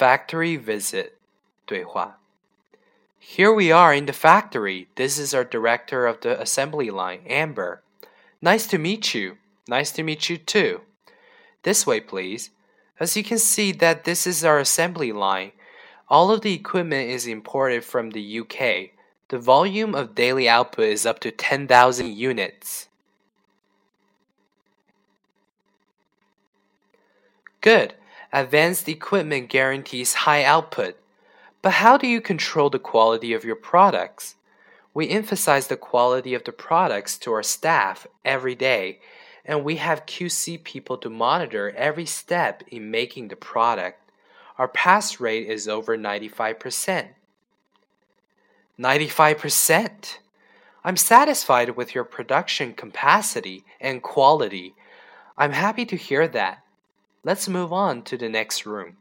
Factory visit 对话 Here we are in the factory. This is our director of the assembly line, Amber. Nice to meet you. Nice to meet you too. This way, please. As you can see that this is our assembly line. All of the equipment is imported from the UK. The volume of daily output is up to 10,000 units. Good. Advanced equipment guarantees high output. But how do you control the quality of your products? We emphasize the quality of the products to our staff every day, and we have QC people to monitor every step in making the product. Our pass rate is over 95%. 95%? I'm satisfied with your production capacity and quality. I'm happy to hear that. Let's move on to the next room.